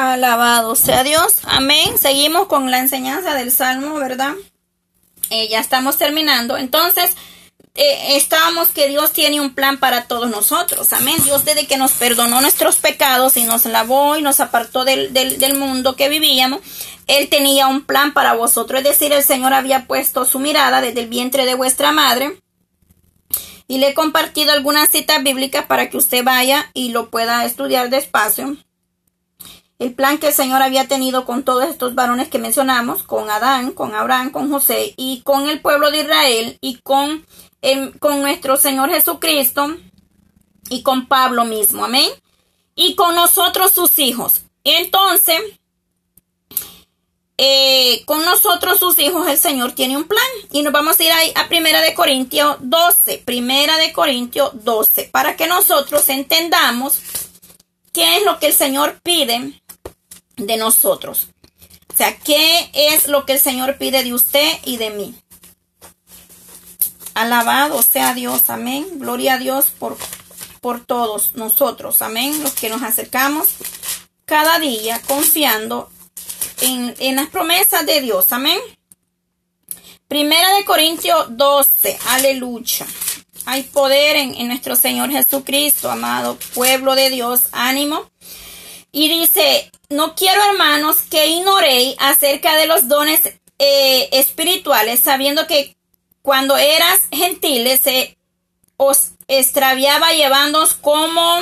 Alabado sea Dios. Amén. Seguimos con la enseñanza del Salmo, ¿verdad? Eh, ya estamos terminando. Entonces, eh, estábamos que Dios tiene un plan para todos nosotros. Amén. Dios desde que nos perdonó nuestros pecados y nos lavó y nos apartó del, del mundo que vivíamos, Él tenía un plan para vosotros. Es decir, el Señor había puesto su mirada desde el vientre de vuestra madre. Y le he compartido algunas citas bíblicas para que usted vaya y lo pueda estudiar despacio el plan que el Señor había tenido con todos estos varones que mencionamos, con Adán, con Abraham, con José y con el pueblo de Israel y con, con nuestro Señor Jesucristo y con Pablo mismo, amén. Y con nosotros sus hijos. Entonces, eh, con nosotros sus hijos el Señor tiene un plan. Y nos vamos a ir ahí a Primera de Corintios 12. Primera de Corintios 12. Para que nosotros entendamos qué es lo que el Señor pide de nosotros. O sea, ¿qué es lo que el Señor pide de usted y de mí? Alabado sea Dios, amén. Gloria a Dios por, por todos nosotros, amén. Los que nos acercamos cada día confiando en, en las promesas de Dios, amén. Primera de Corintios 12, aleluya. Hay poder en, en, nuestro Señor Jesucristo, amado pueblo de Dios, ánimo. Y dice, no quiero, hermanos, que ignoréis acerca de los dones eh, espirituales, sabiendo que cuando eras gentiles se os extraviaba llevándoos como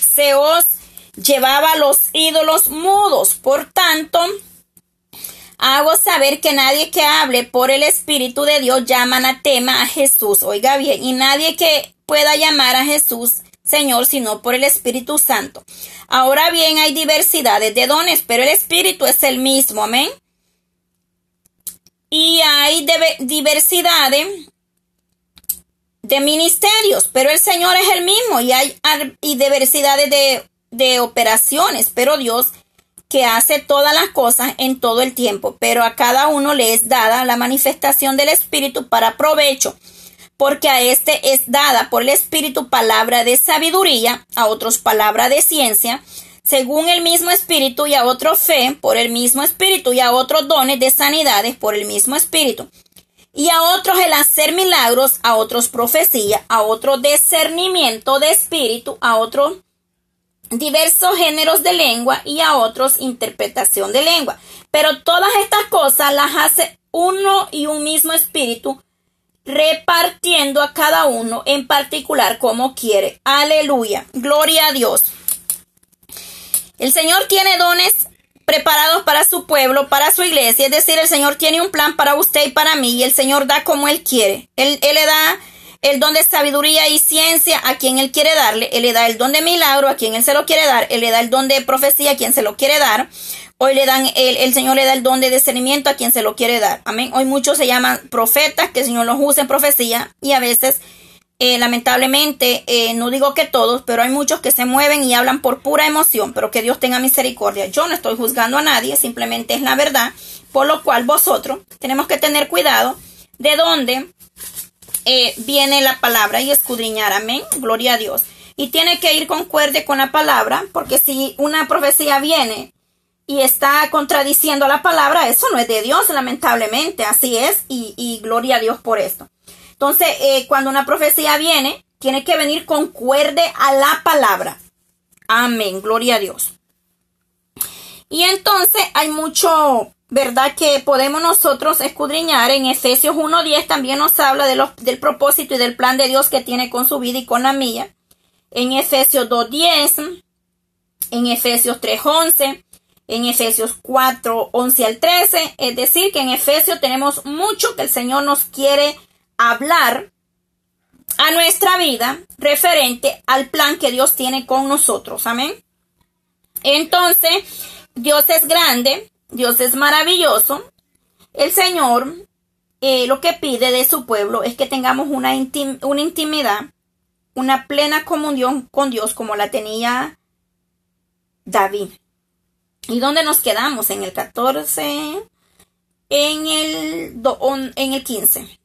se os llevaba los ídolos mudos. Por tanto, hago saber que nadie que hable por el Espíritu de Dios llama anatema a Jesús. Oiga bien, y nadie que pueda llamar a Jesús Señor, sino por el Espíritu Santo. Ahora bien, hay diversidades de dones, pero el Espíritu es el mismo, amén. Y hay diversidades de ministerios, pero el Señor es el mismo y hay y diversidades de, de operaciones, pero Dios que hace todas las cosas en todo el tiempo, pero a cada uno le es dada la manifestación del Espíritu para provecho porque a este es dada por el Espíritu palabra de sabiduría, a otros palabra de ciencia, según el mismo Espíritu, y a otro fe por el mismo Espíritu, y a otros dones de sanidades por el mismo Espíritu, y a otros el hacer milagros, a otros profecía, a otro discernimiento de Espíritu, a otros diversos géneros de lengua y a otros interpretación de lengua. Pero todas estas cosas las hace uno y un mismo Espíritu, repartiendo a cada uno en particular como quiere. Aleluya. Gloria a Dios. El Señor tiene dones preparados para su pueblo, para su iglesia. Es decir, el Señor tiene un plan para usted y para mí y el Señor da como Él quiere. Él, él le da el don de sabiduría y ciencia a quien Él quiere darle. Él le da el don de milagro a quien Él se lo quiere dar. Él le da el don de profecía a quien se lo quiere dar. Hoy le dan, el, el, Señor le da el don de discernimiento a quien se lo quiere dar. Amén. Hoy muchos se llaman profetas, que el Señor los usa en profecía y a veces, eh, lamentablemente, eh, no digo que todos, pero hay muchos que se mueven y hablan por pura emoción, pero que Dios tenga misericordia. Yo no estoy juzgando a nadie, simplemente es la verdad, por lo cual vosotros tenemos que tener cuidado de dónde eh, viene la palabra y escudriñar. Amén. Gloria a Dios. Y tiene que ir concuerde con la palabra, porque si una profecía viene y está contradiciendo la palabra, eso no es de Dios, lamentablemente, así es, y, gloria a Dios por esto. Entonces, eh, cuando una profecía viene, tiene que venir concuerde a la palabra. Amén, gloria a Dios. Y entonces hay mucho, ¿verdad? Que podemos nosotros escudriñar. En Efesios 1.10 también nos habla de los, del propósito y del plan de Dios que tiene con su vida y con la mía. En Efesios 2.10, en Efesios 3.11, en Efesios 4, 11 al 13. Es decir, que en Efesios tenemos mucho que el Señor nos quiere hablar a nuestra vida referente al plan que Dios tiene con nosotros. Amén. Entonces, Dios es grande, Dios es maravilloso. El Señor eh, lo que pide de su pueblo es que tengamos una, una intimidad, una plena comunión con Dios como la tenía David. ¿Y dónde nos quedamos? En el 14, en el, en el 15.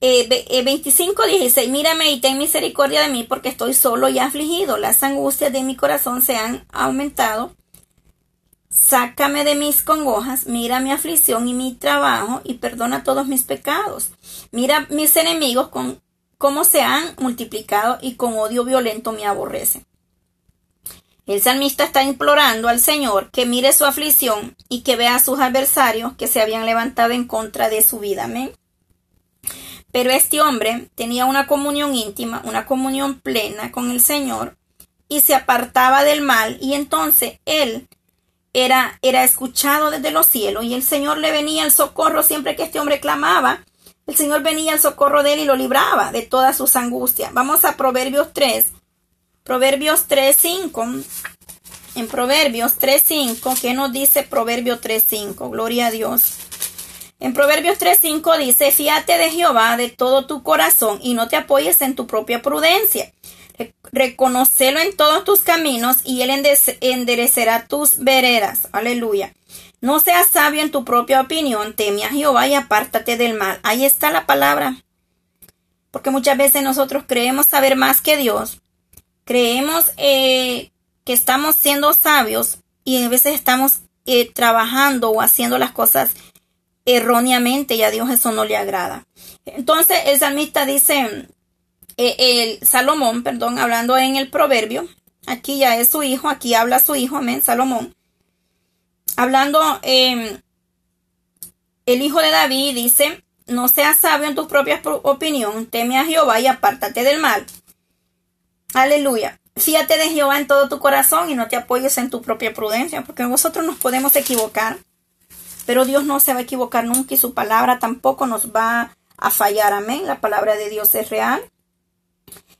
Eh, 25, 16. Mírame y ten misericordia de mí porque estoy solo y afligido. Las angustias de mi corazón se han aumentado Sácame de mis congojas, mira mi aflicción y mi trabajo y perdona todos mis pecados. Mira mis enemigos con cómo se han multiplicado y con odio violento me aborrecen. El salmista está implorando al Señor que mire su aflicción y que vea a sus adversarios que se habían levantado en contra de su vida. Amén. Pero este hombre tenía una comunión íntima, una comunión plena con el Señor y se apartaba del mal y entonces él era, era escuchado desde los cielos y el Señor le venía al socorro siempre que este hombre clamaba. El Señor venía al socorro de él y lo libraba de todas sus angustias. Vamos a Proverbios 3. Proverbios 3, 5. En Proverbios 3, 5. ¿Qué nos dice Proverbios 3, 5? Gloria a Dios. En Proverbios 3, 5 dice, fíate de Jehová de todo tu corazón y no te apoyes en tu propia prudencia. Reconocelo en todos tus caminos y Él enderecerá tus veredas. Aleluya. No seas sabio en tu propia opinión, teme a Jehová y apártate del mal. Ahí está la palabra. Porque muchas veces nosotros creemos saber más que Dios. Creemos eh, que estamos siendo sabios y a veces estamos eh, trabajando o haciendo las cosas erróneamente y a Dios eso no le agrada. Entonces el salmista dice, eh, el Salomón, perdón, hablando en el proverbio, aquí ya es su hijo, aquí habla su hijo, amén, Salomón, hablando, em, el hijo de David dice, no seas sabio en tu propia opinión, teme a Jehová y apártate del mal. Aleluya. Fíate de Jehová en todo tu corazón y no te apoyes en tu propia prudencia, porque nosotros nos podemos equivocar, pero Dios no se va a equivocar nunca y su palabra tampoco nos va a fallar. Amén. La palabra de Dios es real.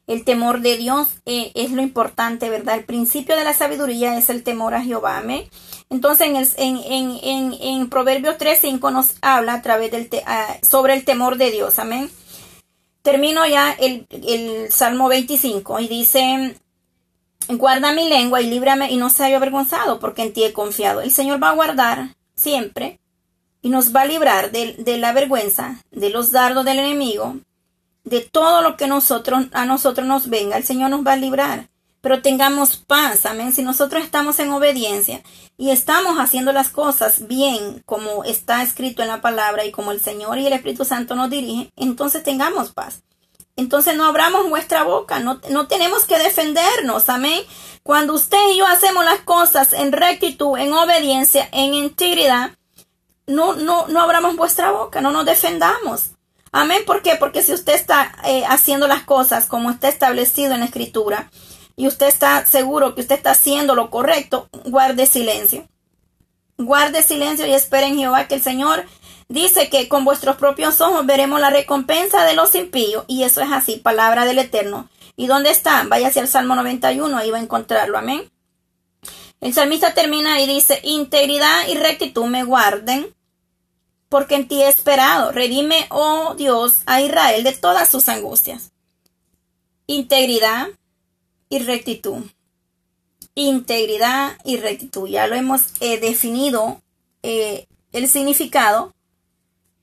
El temor de Dios eh, es lo importante, ¿verdad? El principio de la sabiduría es el temor a Jehová. Amén. Entonces, en, en, en, en Proverbios 3.5 nos habla a través del ah, sobre el temor de Dios. Amén. Termino ya el, el Salmo 25 y dice, guarda mi lengua y líbrame y no sea yo avergonzado, porque en ti he confiado. El Señor va a guardar siempre y nos va a librar de, de la vergüenza, de los dardos del enemigo, de todo lo que nosotros, a nosotros nos venga, el Señor nos va a librar. Pero tengamos paz, amén. Si nosotros estamos en obediencia y estamos haciendo las cosas bien como está escrito en la palabra y como el Señor y el Espíritu Santo nos dirigen, entonces tengamos paz. Entonces no abramos vuestra boca, no, no tenemos que defendernos, amén. Cuando usted y yo hacemos las cosas en rectitud, en obediencia, en integridad, no, no, no abramos vuestra boca, no nos defendamos. Amén. ¿Por qué? Porque si usted está eh, haciendo las cosas como está establecido en la escritura y usted está seguro que usted está haciendo lo correcto, guarde silencio. Guarde silencio y espere en Jehová que el Señor dice que con vuestros propios ojos veremos la recompensa de los impíos. Y eso es así, palabra del Eterno. ¿Y dónde está? Vaya hacia el Salmo 91, ahí va a encontrarlo. Amén. El salmista termina y dice, integridad y rectitud me guarden porque en ti he esperado. Redime, oh Dios, a Israel de todas sus angustias. Integridad y rectitud. Integridad y rectitud. Ya lo hemos eh, definido eh, el significado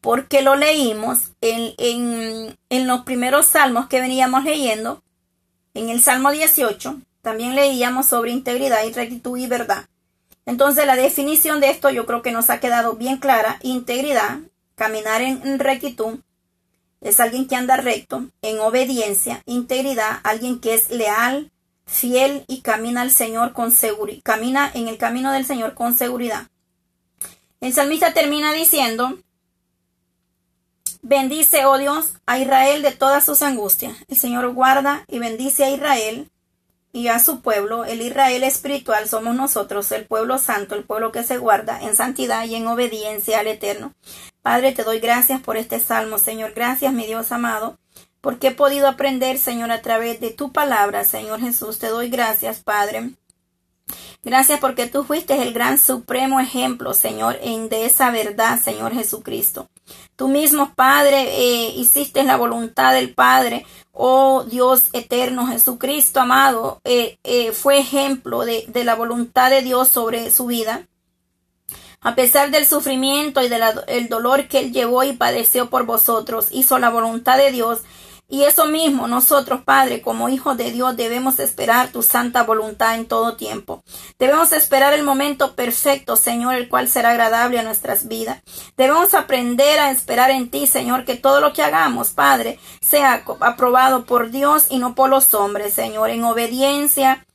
porque lo leímos en, en, en los primeros salmos que veníamos leyendo. En el Salmo 18 también leíamos sobre integridad y rectitud y verdad. Entonces la definición de esto yo creo que nos ha quedado bien clara. Integridad, caminar en rectitud, es alguien que anda recto, en obediencia, integridad, alguien que es leal, fiel y camina al Señor con seguridad, camina en el camino del Señor con seguridad. El salmista termina diciendo, bendice, oh Dios, a Israel de todas sus angustias. El Señor guarda y bendice a Israel y a su pueblo, el Israel espiritual somos nosotros, el pueblo santo, el pueblo que se guarda en santidad y en obediencia al Eterno. Padre, te doy gracias por este salmo, Señor. Gracias, mi Dios amado, porque he podido aprender, Señor, a través de tu palabra, Señor Jesús. Te doy gracias, Padre. Gracias porque tú fuiste el gran supremo ejemplo, Señor, en de esa verdad, Señor Jesucristo. Tú mismo, Padre, eh, hiciste la voluntad del Padre. Oh Dios eterno, Jesucristo amado, eh, eh, fue ejemplo de, de, la voluntad de Dios sobre su vida. A pesar del sufrimiento y del dolor que él llevó y padeció por vosotros, hizo la voluntad de Dios Y eso mismo, nosotros, Padre, como hijos de Dios, debemos esperar tu santa voluntad en todo tiempo. Debemos esperar el momento perfecto, Señor, el cual será agradable a nuestras vidas. Debemos aprender a esperar en ti, Señor, que todo lo que hagamos, Padre, sea aprobado por Dios y no por los hombres, Señor, en obediencia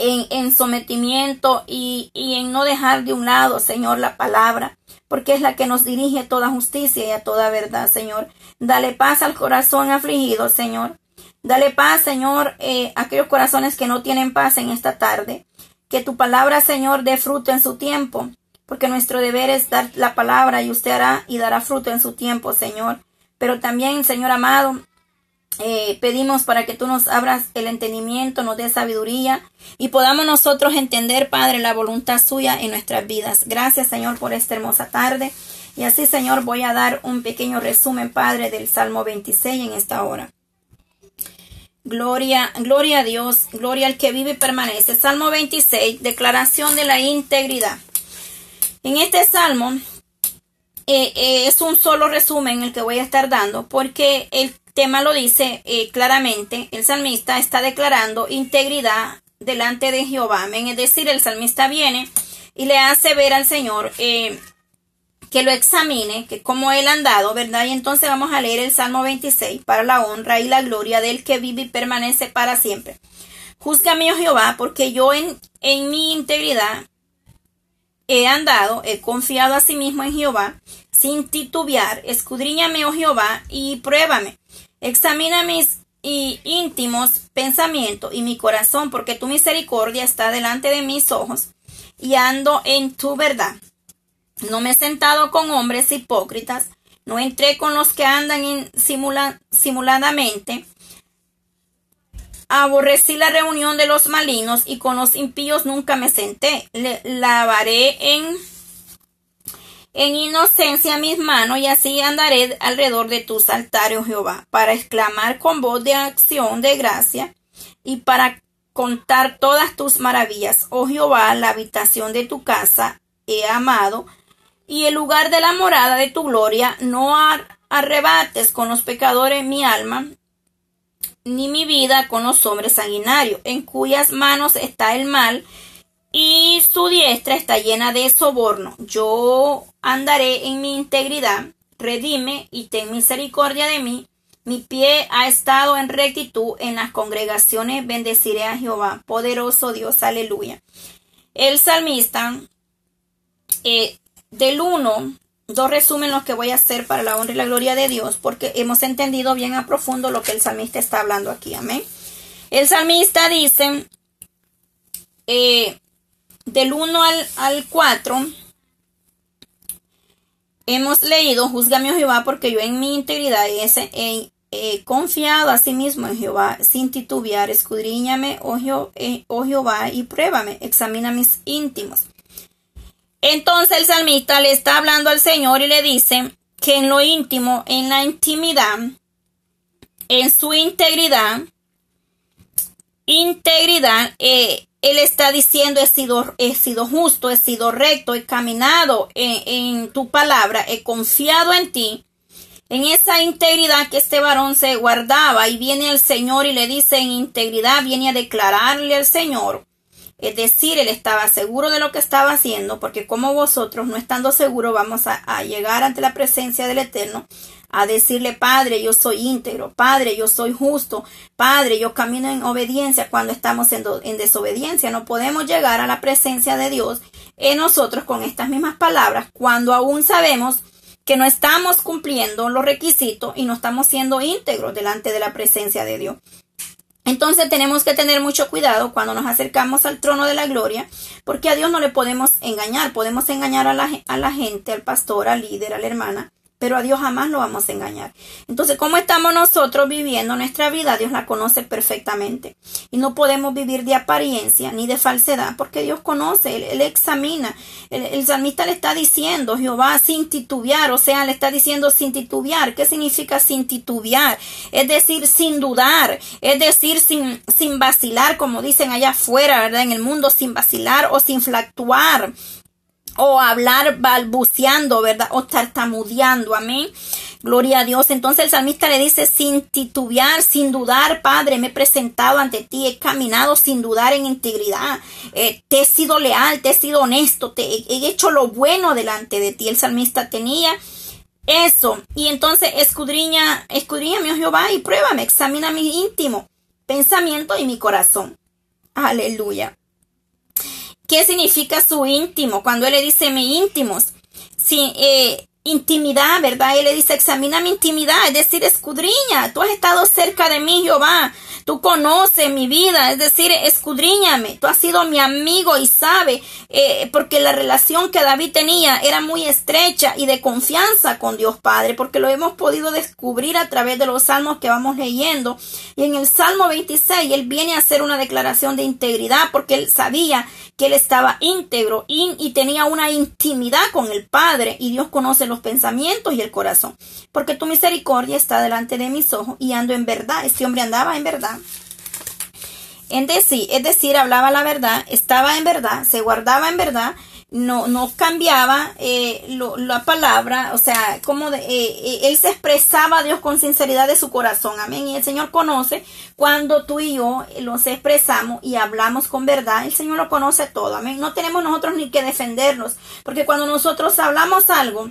en, sometimiento y, en no dejar de un lado, Señor, la palabra, porque es la que nos dirige a toda justicia y a toda verdad, Señor. Dale paz al corazón afligido, Señor. Dale paz, Señor, eh, a aquellos corazones que no tienen paz en esta tarde. Que tu palabra, Señor, dé fruto en su tiempo, porque nuestro deber es dar la palabra y usted hará y dará fruto en su tiempo, Señor. Pero también, Señor amado, eh, pedimos para que tú nos abras el entendimiento, nos dé sabiduría y podamos nosotros entender, Padre, la voluntad suya en nuestras vidas. Gracias, Señor, por esta hermosa tarde. Y así, Señor, voy a dar un pequeño resumen, Padre, del Salmo 26 en esta hora. Gloria, gloria a Dios, gloria al que vive y permanece. Salmo 26, declaración de la integridad. En este salmo eh, eh, es un solo resumen el que voy a estar dando porque el tema lo dice eh, claramente, el salmista está declarando integridad delante de Jehová. Es decir, el salmista viene y le hace ver al Señor eh, que lo examine, que como él ha andado, ¿verdad? Y entonces vamos a leer el Salmo 26 para la honra y la gloria del que vive y permanece para siempre. Júzgame, oh Jehová, porque yo en, en mi integridad he andado, he confiado a sí mismo en Jehová, sin titubear. Escudriñame, oh Jehová, y pruébame. Examina mis íntimos pensamientos y mi corazón, porque tu misericordia está delante de mis ojos, y ando en tu verdad. No me he sentado con hombres hipócritas, no entré con los que andan simuladamente. Aborrecí la reunión de los malignos y con los impíos nunca me senté. Le lavaré en en inocencia mis manos y así andaré alrededor de tus altares, oh Jehová, para exclamar con voz de acción de gracia y para contar todas tus maravillas, oh Jehová, la habitación de tu casa he amado y el lugar de la morada de tu gloria. No arrebates con los pecadores mi alma ni mi vida con los hombres sanguinarios, en cuyas manos está el mal y su diestra está llena de soborno. Yo andaré en mi integridad, redime y ten misericordia de mí. Mi pie ha estado en rectitud en las congregaciones, bendeciré a Jehová, poderoso Dios, aleluya. El salmista, eh, del 1, dos resumen los que voy a hacer para la honra y la gloria de Dios, porque hemos entendido bien a profundo lo que el salmista está hablando aquí, amén. El salmista dice, eh, del 1 al, al 4, hemos leído, juzgame, oh Jehová, porque yo en mi integridad he, confiado a sí mismo en Jehová, sin titubear, escudriñame, oh, eh, oh, Jehová, y pruébame, examina mis íntimos. Entonces el salmista le está hablando al Señor y le dice que en lo íntimo, en la intimidad, en su integridad, integridad, eh, él está diciendo, he sido, he sido justo, he sido recto, he caminado en, tu palabra, he confiado en ti. En esa integridad que este varón se guardaba y viene el Señor y le dice en integridad, viene a declararle al Señor. Es decir, él estaba seguro de lo que estaba haciendo, porque como vosotros, no estando seguros, vamos a, a llegar ante la presencia del Eterno a decirle, Padre, yo soy íntegro, Padre, yo soy justo, Padre, yo camino en obediencia cuando estamos en, en, desobediencia. No podemos llegar a la presencia de Dios en nosotros con estas mismas palabras cuando aún sabemos que no estamos cumpliendo los requisitos y no estamos siendo íntegros delante de la presencia de Dios. Entonces tenemos que tener mucho cuidado cuando nos acercamos al trono de la gloria, porque a Dios no le podemos engañar, podemos engañar la, a la gente, al pastor, al líder, a la hermana, pero a Dios jamás lo vamos a engañar. Entonces, ¿cómo estamos nosotros viviendo nuestra vida? Dios la conoce perfectamente. Y no podemos vivir de apariencia ni de falsedad, porque Dios conoce, Él, examina. El, salmista le está diciendo, Jehová, sin titubear, o sea, le está diciendo sin titubear. ¿Qué significa sin titubear? Es decir, sin dudar, es decir, sin, sin vacilar, como dicen allá afuera, ¿verdad? En el mundo, sin vacilar o sin fluctuar o hablar balbuceando, ¿verdad? O tartamudeando, amén. Gloria a Dios. Entonces el salmista le dice, sin titubear, sin dudar, Padre, me he presentado ante ti, he caminado sin dudar en integridad, eh, te he sido leal, te he sido honesto, te he hecho lo bueno delante de ti. El salmista tenía eso. Y entonces escudriña, escudriña mi oh Jehová y pruébame, examina mi íntimo pensamiento y mi corazón. Aleluya. ¿Qué significa su íntimo? Cuando él le dice mi íntimos. Sí, eh, intimidad, ¿verdad? Él le dice, examina mi intimidad, es decir, escudriña, tú has estado cerca de mí, Jehová, tú conoces mi vida, es decir, escudriñame, tú has sido mi amigo y sabe, eh, porque la relación que David tenía era muy estrecha y de confianza con Dios Padre, porque lo hemos podido descubrir a través de los salmos que vamos leyendo. Y en el Salmo 26, él viene a hacer una declaración de integridad, porque él sabía que él estaba íntegro y tenía una intimidad con el Padre y Dios conoce los pensamientos y el corazón. Porque tu misericordia está delante de mis ojos y ando en verdad. Este hombre andaba en verdad. En decir, es decir, hablaba la verdad, estaba en verdad, se guardaba en verdad no, no cambiaba eh, la palabra, o sea, como eh, eh, él se expresaba a Dios con sinceridad de su corazón, amén. Y el Señor conoce cuando tú y yo los expresamos y hablamos con verdad, el Señor lo conoce todo, amén. No tenemos nosotros ni que defendernos, porque cuando nosotros hablamos algo,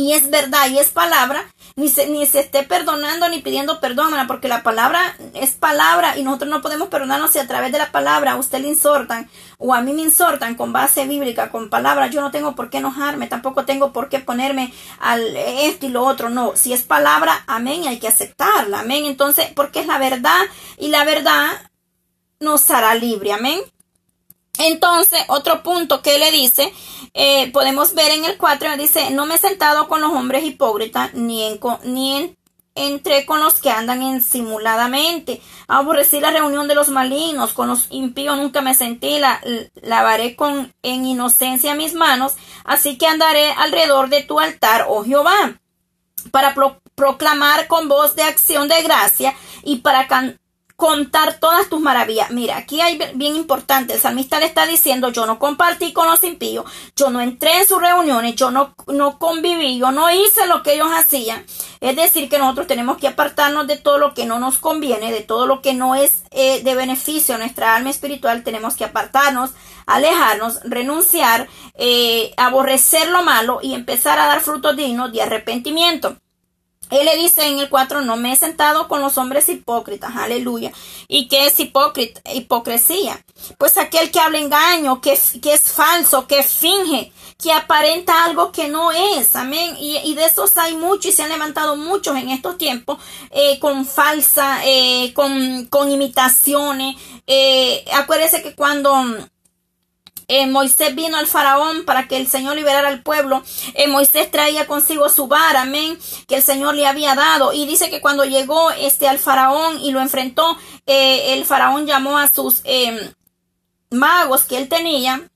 y es verdad y es palabra, ni se, ni se esté perdonando ni pidiendo perdón, porque la palabra es palabra y nosotros no podemos perdonarnos si a través de la palabra a usted le insortan o a mí me insortan con base bíblica, con palabra, yo no tengo por qué enojarme, tampoco tengo por qué ponerme al esto y lo otro, no, si es palabra, amén, hay que aceptarla, amén, entonces, porque es la verdad y la verdad nos hará libre, amén. Entonces, otro punto que le dice, eh, podemos ver en el 4, dice, no me he sentado con los hombres hipócritas, ni, en, ni entré con los que andan insimuladamente. Aborrecí la reunión de los malignos, con los impíos nunca me sentí, la, lavaré con en inocencia mis manos, así que andaré alrededor de tu altar, oh Jehová, para proclamar con voz de acción de gracia y para cantar contar todas tus maravillas. Mira, aquí hay bien importante, el salmista le está diciendo, yo no compartí con los impíos, yo no entré en sus reuniones, yo no, no conviví, yo no hice lo que ellos hacían. Es decir, que nosotros tenemos que apartarnos de todo lo que no nos conviene, de todo lo que no es eh, de beneficio a nuestra alma espiritual, tenemos que apartarnos, alejarnos, renunciar, eh, aborrecer lo malo y empezar a dar frutos dignos de arrepentimiento. Él le dice en el 4, no me he sentado con los hombres hipócritas, aleluya. ¿Y qué es hipócrita, hipocresía? Pues aquel que habla engaño, que, que es falso, que finge, que aparenta algo que no es, amén. Y, de esos hay muchos y se han levantado muchos en estos tiempos eh, con falsa, eh, con, con imitaciones. Eh, acuérdese que cuando eh, Moisés vino al faraón para que el Señor liberara al pueblo. Eh, Moisés traía consigo su vara, amén, que el Señor le había dado. Y dice que cuando llegó este al faraón y lo enfrentó, eh, el faraón llamó a sus em, magos que él tenía.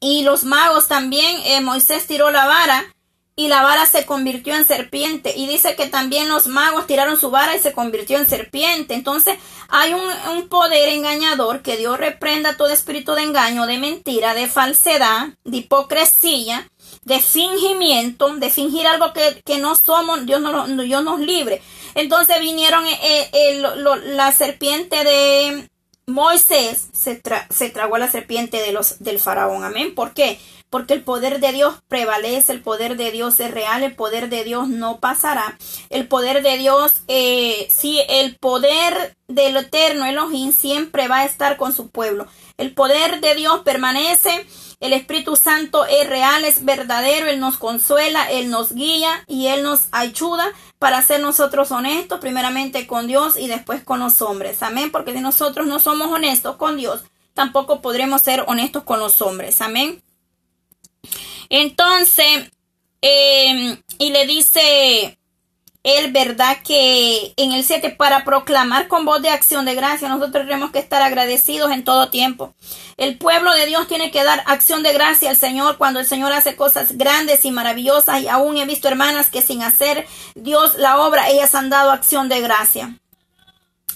Y los magos también, Moisés tiró la vara y la vara se convirtió en serpiente. Y dice que también los magos tiraron su vara y se convirtió en serpiente. Entonces hay un, poder engañador que Dios reprenda todo espíritu de engaño, de mentira, de falsedad, de hipocresía, de fingimiento, de fingir algo que, no somos, Dios, no, Dios nos libre. Entonces vinieron eh, eh, la serpiente de Moisés, se, se tragó a la serpiente de los, del faraón. Amén. ¿Por qué? Porque el poder de Dios prevalece, el poder de Dios es real, el poder de Dios no pasará. El poder de Dios, eh, sí, el poder del eterno Elohim siempre va a estar con su pueblo. El poder de Dios permanece, el Espíritu Santo es real, es verdadero, Él nos consuela, Él nos guía y Él nos ayuda para ser nosotros honestos, primeramente con Dios y después con los hombres. Amén, porque si nosotros no somos honestos con Dios, tampoco podremos ser honestos con los hombres. Amén. Entonces, em, y le dice él, ¿verdad? Que en el 7, para proclamar con voz de acción de gracia, nosotros tenemos que estar agradecidos en todo tiempo. El pueblo de Dios tiene que dar acción de gracia al Señor cuando el Señor hace cosas grandes y maravillosas. Y aún he visto hermanas que sin hacer Dios la obra, ellas han dado acción de gracia.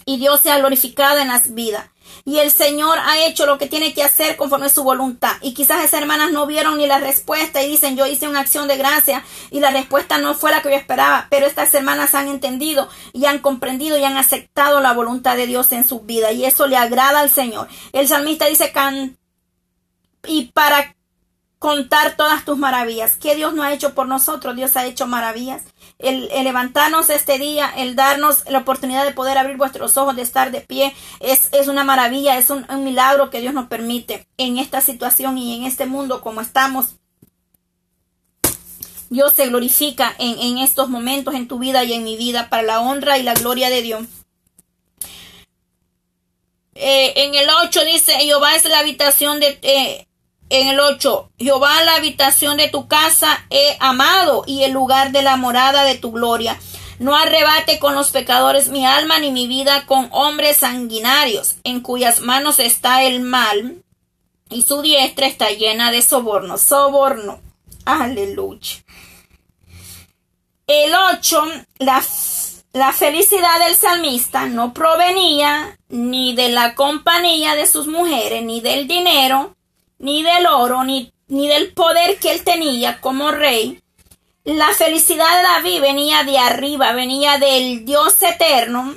Y Dios se ha glorificado en las vidas. Y el Señor ha hecho lo que tiene que hacer conforme a su voluntad. Y quizás esas hermanas no vieron ni la respuesta y dicen, yo hice una acción de gracia y la respuesta no fue la que yo esperaba. Pero estas hermanas han entendido y han comprendido y han aceptado la voluntad de Dios en su vida. Y eso le agrada al Señor. El salmista dice, can y para contar todas tus maravillas. ¿Qué Dios no ha hecho por nosotros? Dios ha hecho maravillas. El, levantarnos este día, el darnos la oportunidad de poder abrir vuestros ojos, de estar de pie, es, es una maravilla, es un, milagro que Dios nos permite en esta situación y en este mundo como estamos. Dios se glorifica en, en estos momentos en tu vida y en mi vida para la honra y la gloria de Dios. Eh, en el 8 dice, Jehová es la habitación de, eh, en el 8, Jehová la habitación de tu casa he amado y el lugar de la morada de tu gloria. No arrebate con los pecadores mi alma ni mi vida con hombres sanguinarios, en cuyas manos está el mal y su diestra está llena de soborno. Soborno. Aleluya. El 8, la, la felicidad del salmista no provenía ni de la compañía de sus mujeres, ni del dinero, ni del oro, ni, ni del poder que él tenía como rey. La felicidad de David venía de arriba, venía del Dios eterno.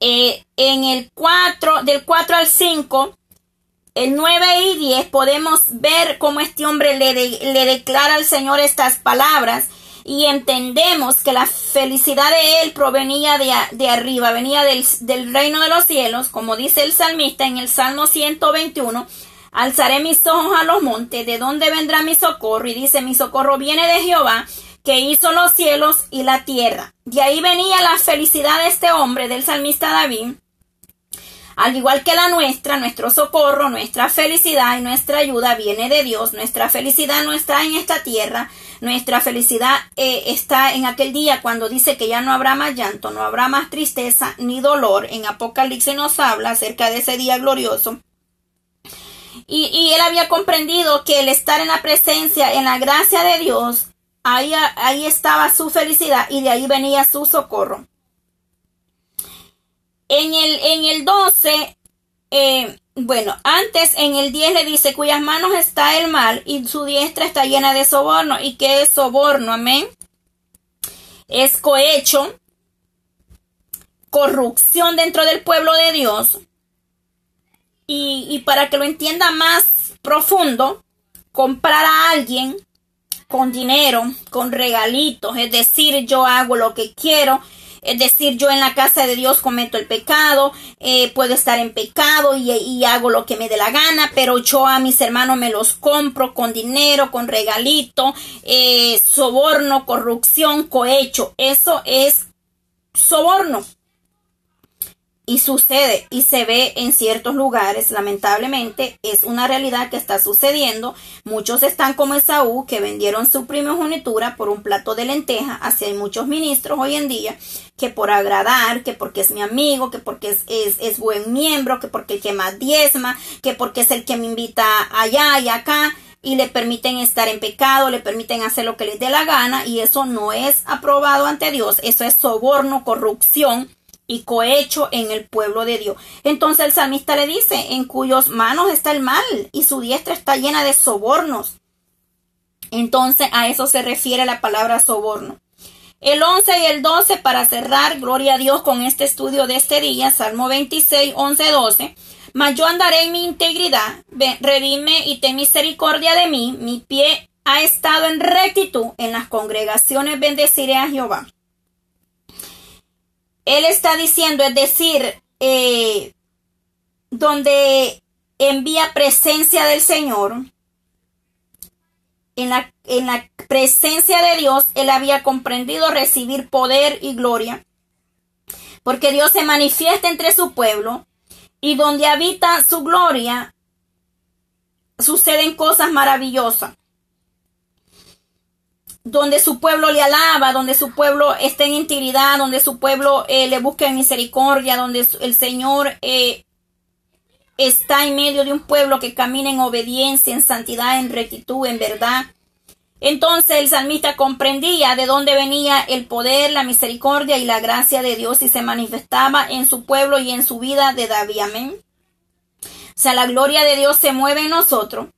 Eh, en el 4, del 4 al 5, el 9 y 10, podemos ver cómo este hombre le, le declara al Señor estas palabras y entendemos que la felicidad de él provenía de, de arriba, venía del, del, reino de los cielos, como dice el salmista en el Salmo 121, Alzaré mis ojos a los montes, ¿de dónde vendrá mi socorro? Y dice, mi socorro viene de Jehová, que hizo los cielos y la tierra. De ahí venía la felicidad de este hombre, del salmista David. Al igual que la nuestra, nuestro socorro, nuestra felicidad y nuestra ayuda viene de Dios. Nuestra felicidad no está en esta tierra. Nuestra felicidad eh, está en aquel día cuando dice que ya no habrá más llanto, no habrá más tristeza ni dolor. En Apocalipsis nos habla acerca de ese día glorioso. Y, él había comprendido que el estar en la presencia, en la gracia de Dios, ahí, ahí estaba su felicidad y de ahí venía su socorro. En el, en el 12, eh, bueno, antes en el 10 le dice, cuyas manos está el mal y su diestra está llena de soborno. ¿Y qué es soborno? Amén. Es cohecho, corrupción dentro del pueblo de Dios, y, para que lo entienda más profundo, comprar a alguien con dinero, con regalitos, es decir, yo hago lo que quiero, es decir, yo en la casa de Dios cometo el pecado, eh, puedo estar en pecado y, hago lo que me dé la gana, pero yo a mis hermanos me los compro con dinero, con regalito, eh, soborno, corrupción, cohecho. Eso es soborno. Y sucede y se ve en ciertos lugares, lamentablemente, es una realidad que está sucediendo. Muchos están como Esaú, que vendieron su primogenitura por un plato de lenteja. Así hay muchos ministros hoy en día que por agradar, que porque es mi amigo, que porque es, es, es buen miembro, que porque el que más diezma, que porque es el que me invita allá y acá y le permiten estar en pecado, le permiten hacer lo que les dé la gana y eso no es aprobado ante Dios, eso es soborno, corrupción y cohecho en el pueblo de Dios. Entonces el salmista le dice, en cuyos manos está el mal y su diestra está llena de sobornos. Entonces a eso se refiere la palabra soborno. El 11 y el 12 para cerrar, gloria a Dios con este estudio de este día, Salmo 26, 11, 12. Mas yo andaré en mi integridad, redime y ten misericordia de mí, mi pie ha estado en rectitud, en las congregaciones bendeciré a Jehová. Él está diciendo, es decir, eh, donde envía presencia del Señor, en la, en la presencia de Dios, él había comprendido recibir poder y gloria, porque Dios se manifiesta entre su pueblo y donde habita su gloria, suceden cosas maravillosas donde su pueblo le alaba, donde su pueblo está en integridad, donde su pueblo eh, le busca misericordia, donde el Señor eh, está en medio de un pueblo que camina en obediencia, en santidad, en rectitud, en verdad. Entonces el salmista comprendía de dónde venía el poder, la misericordia y la gracia de Dios y se manifestaba en su pueblo y en su vida de David. Amén. O sea, la gloria de Dios se mueve en nosotros.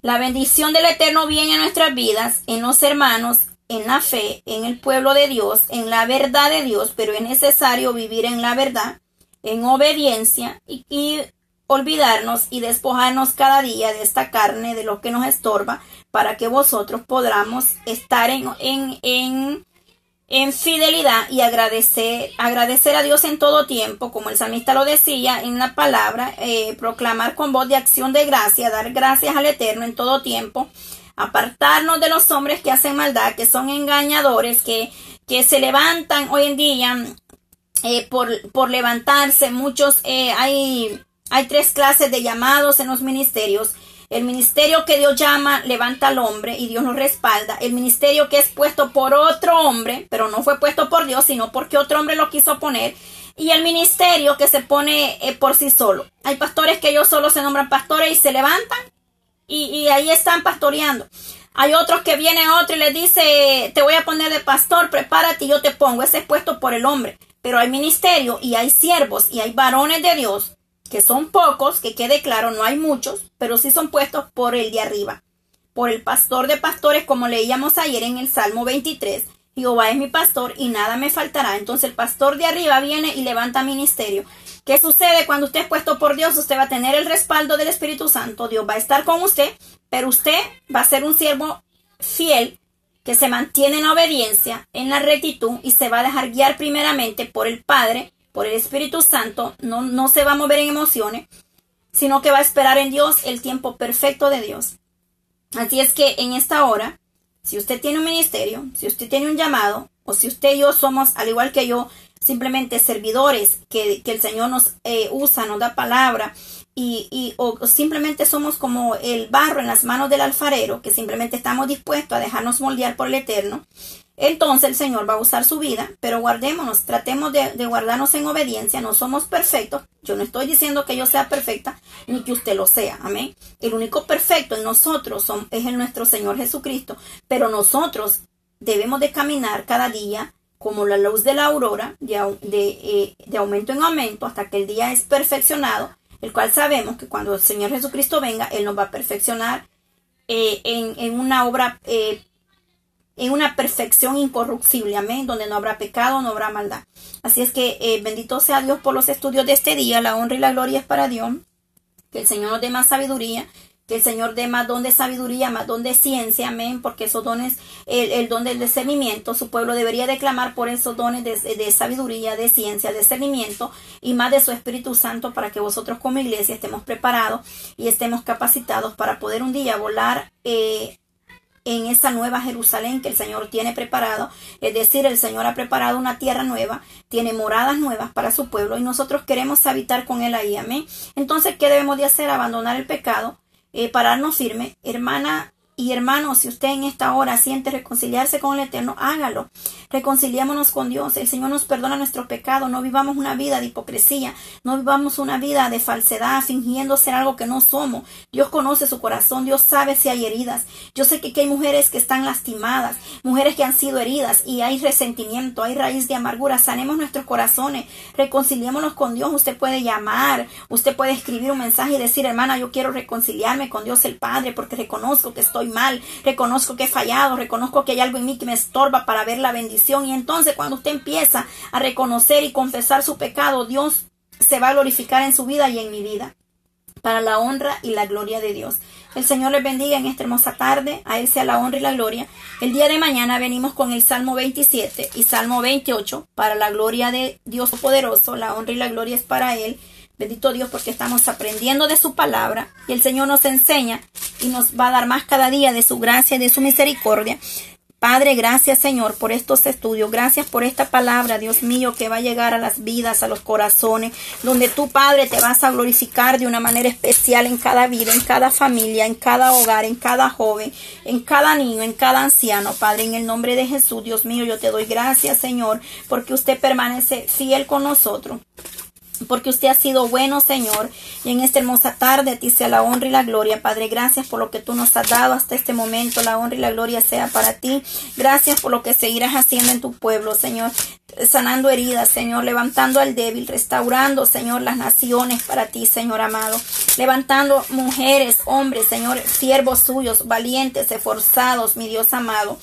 La bendición del Eterno viene en nuestras vidas, en los hermanos, en la fe, en el pueblo de Dios, en la verdad de Dios, pero es necesario vivir en la verdad, en obediencia y, olvidarnos y despojarnos cada día de esta carne, de lo que nos estorba, para que vosotros podamos estar en, en, en, en fidelidad y agradecer, agradecer a Dios en todo tiempo, como el salmista lo decía en la palabra, eh, proclamar con voz de acción de gracia, dar gracias al Eterno en todo tiempo, apartarnos de los hombres que hacen maldad, que son engañadores, que, que se levantan hoy en día eh, por, por, levantarse. Muchos, eh, hay, hay tres clases de llamados en los ministerios. El ministerio que Dios llama levanta al hombre y Dios lo respalda. El ministerio que es puesto por otro hombre, pero no fue puesto por Dios, sino porque otro hombre lo quiso poner. Y el ministerio que se pone eh, por sí solo. Hay pastores que ellos solo se nombran pastores y se levantan y, ahí están pastoreando. Hay otros que vienen otro y les dice, te voy a poner de pastor, prepárate y yo te pongo. Ese es puesto por el hombre. Pero hay ministerio y hay siervos y hay varones de Dios, que son pocos, que quede claro, no hay muchos, pero sí son puestos por el de arriba. Por el pastor de pastores, como leíamos ayer en el Salmo 23. Jehová es mi pastor y nada me faltará. Entonces el pastor de arriba viene y levanta ministerio. ¿Qué sucede cuando usted es puesto por Dios? Usted va a tener el respaldo del Espíritu Santo. Dios va a estar con usted, pero usted va a ser un siervo fiel que se mantiene en obediencia, en la rectitud y se va a dejar guiar primeramente por el Padre, por el Espíritu Santo. No, no se va a mover en emociones, sino que va a esperar en Dios el tiempo perfecto de Dios. Así es que en esta hora, si usted tiene un ministerio, si usted tiene un llamado, o si usted y yo somos, al igual que yo, simplemente servidores que, el Señor nos eh, usa, nos da palabra y, y o simplemente somos como el barro en las manos del alfarero, que simplemente estamos dispuestos a dejarnos moldear por el Eterno, entonces el Señor va a usar su vida, pero guardémonos, tratemos de, de, guardarnos en obediencia, no somos perfectos, yo no estoy diciendo que yo sea perfecta, ni que usted lo sea, amén. El único perfecto en nosotros son, es el nuestro Señor Jesucristo, pero nosotros debemos de caminar cada día como la luz de la aurora, eh, de, aumento en aumento, hasta que el día es perfeccionado, el cual sabemos que cuando el Señor Jesucristo venga, Él nos va a perfeccionar eh, en, una obra, eh, en una perfección incorruptible, amén, donde no habrá pecado, no habrá maldad. Así es que bendito sea Dios por los estudios de este día, la honra y la gloria es para Dios, que el Señor nos dé más sabiduría que el Señor dé más don de sabiduría, más don de ciencia, amén, porque esos dones, el, don del discernimiento, su pueblo debería declamar por esos dones de, sabiduría, de ciencia, de discernimiento y más de su Espíritu Santo para que vosotros como iglesia estemos preparados y estemos capacitados para poder un día volar eh, en esa nueva Jerusalén que el Señor tiene preparado. Es decir, el Señor ha preparado una tierra nueva, tiene moradas nuevas para su pueblo y nosotros queremos habitar con Él ahí. Amén. Entonces, ¿qué debemos de hacer? Abandonar el pecado eh, pararnos firme. Hermana y hermano, si usted en esta hora siente reconciliarse con el Eterno, hágalo. Reconciliémonos con Dios. El Señor nos perdona nuestro pecado. No vivamos una vida de hipocresía. No vivamos una vida de falsedad, fingiendo ser algo que no somos. Dios conoce su corazón. Dios sabe si hay heridas. Yo sé que, hay mujeres que están lastimadas, mujeres que han sido heridas y hay resentimiento, hay raíz de amargura. Sanemos nuestros corazones. Reconciliémonos con Dios. Usted puede llamar, usted puede escribir un mensaje y decir, hermana, yo quiero reconciliarme con Dios el Padre porque reconozco que mal, reconozco que he fallado, reconozco que hay algo en mí que me estorba para ver la bendición. Y entonces cuando usted empieza a reconocer y confesar su pecado, Dios se va a glorificar en su vida y en mi vida para la honra y la gloria de Dios. El Señor les bendiga en esta hermosa tarde, a Él sea la honra y la gloria. El día de mañana venimos con el Salmo 27 y Salmo 28 para la gloria de Dios poderoso, la honra y la gloria es para Él. Bendito Dios porque estamos aprendiendo de su palabra y el Señor nos enseña y nos va a dar más cada día de su gracia y de su misericordia. Padre, gracias Señor por estos estudios, gracias por esta palabra, Dios mío, que va a llegar a las vidas, a los corazones, donde tú, Padre, te vas a glorificar de una manera especial en cada vida, en cada familia, en cada hogar, en cada joven, en cada niño, en cada anciano, Padre, en el nombre de Jesús, Dios mío, yo te doy gracias, Señor, porque usted permanece fiel con nosotros. Porque usted ha sido bueno, Señor. Y en esta hermosa tarde a ti sea la honra y la gloria, Padre. Gracias por lo que tú nos has dado hasta este momento. La honra y la gloria sea para ti. Gracias por lo que seguirás haciendo en tu pueblo, Señor. Sanando heridas, Señor. Levantando al débil. Restaurando, Señor, las naciones para ti, Señor amado. Levantando mujeres, hombres, Señor, siervos suyos, valientes, esforzados, mi Dios amado.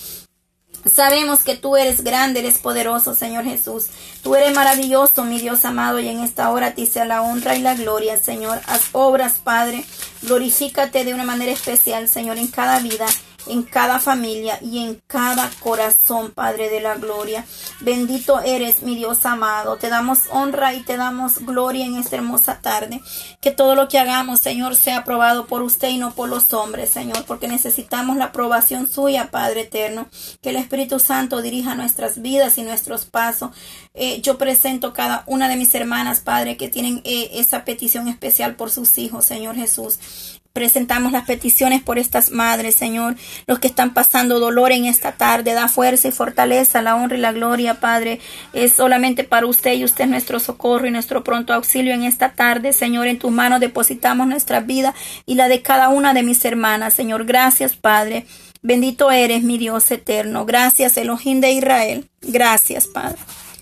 Sabemos que tú eres grande, eres poderoso, Señor Jesús. Tú eres maravilloso, mi Dios amado, y en esta hora a ti sea la honra y la gloria, Señor. Haz obras, Padre. Glorifícate de una manera especial, Señor, en cada vida en cada familia y en cada corazón, Padre de la gloria. Bendito eres, mi Dios amado. Te damos honra y te damos gloria en esta hermosa tarde. Que todo lo que hagamos, Señor, sea aprobado por usted y no por los hombres, Señor, porque necesitamos la aprobación suya, Padre eterno. Que el Espíritu Santo dirija nuestras vidas y nuestros pasos. Eh, yo presento cada una de mis hermanas, Padre, que tienen eh, esa petición especial por sus hijos, Señor Jesús. Presentamos las peticiones por estas madres, Señor, los que están pasando dolor en esta tarde. Da fuerza y fortaleza, la honra y la gloria, Padre. Es solamente para usted y usted es nuestro socorro y nuestro pronto auxilio en esta tarde, Señor. En tus manos depositamos nuestra vida y la de cada una de mis hermanas, Señor. Gracias, Padre. Bendito eres, mi Dios eterno. Gracias, Elohim de Israel. Gracias, Padre.